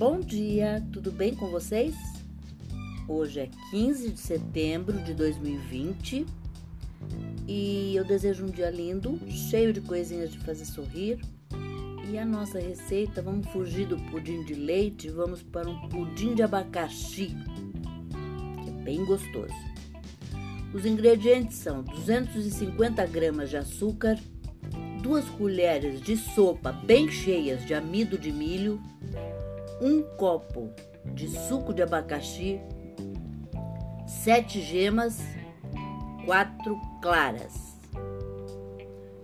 Bom dia, tudo bem com vocês? Hoje é 15 de setembro de 2020 e eu desejo um dia lindo, cheio de coisinhas de fazer sorrir. E a nossa receita, vamos fugir do pudim de leite, vamos para um pudim de abacaxi, que é bem gostoso. Os ingredientes são 250 gramas de açúcar, duas colheres de sopa bem cheias de amido de milho, um copo de suco de abacaxi, sete gemas, quatro claras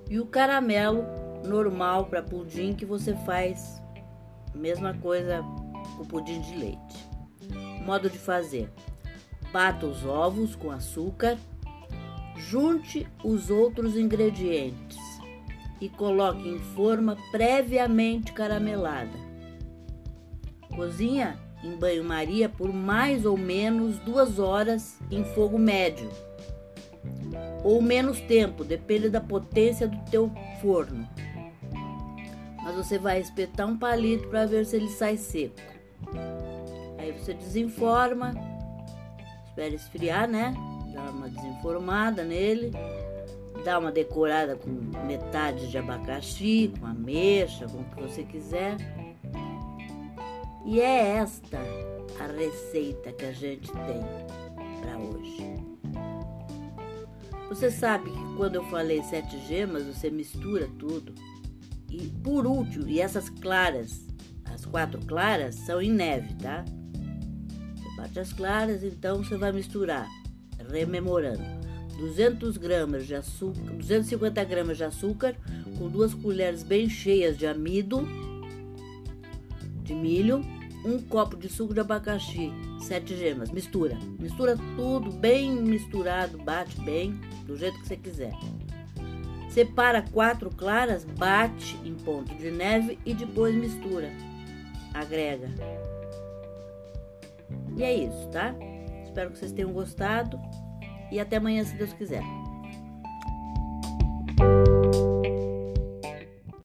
e o caramelo normal para pudim que você faz mesma coisa com pudim de leite. Modo de fazer: bata os ovos com açúcar, junte os outros ingredientes e coloque em forma previamente caramelada. Cozinha em banho-maria por mais ou menos duas horas em fogo médio ou menos tempo, depende da potência do teu forno. Mas você vai espetar um palito para ver se ele sai seco. Aí você desenforma, espera esfriar, né? Dá uma desenformada nele dá uma decorada com metade de abacaxi, com ameixa, com o que você quiser. E é esta a receita que a gente tem para hoje. Você sabe que quando eu falei sete gemas, você mistura tudo. E por último, e essas claras, as quatro claras são em neve, tá? Você bate as claras, então você vai misturar, rememorando 200 gramas de açúcar, 250 gramas de açúcar com duas colheres bem cheias de amido de milho, um copo de suco de abacaxi, sete gemas. Mistura, mistura tudo bem misturado, bate bem do jeito que você quiser. Separa quatro claras, bate em ponto de neve e depois mistura. Agrega. E é isso, tá? Espero que vocês tenham gostado e até amanhã, se Deus quiser.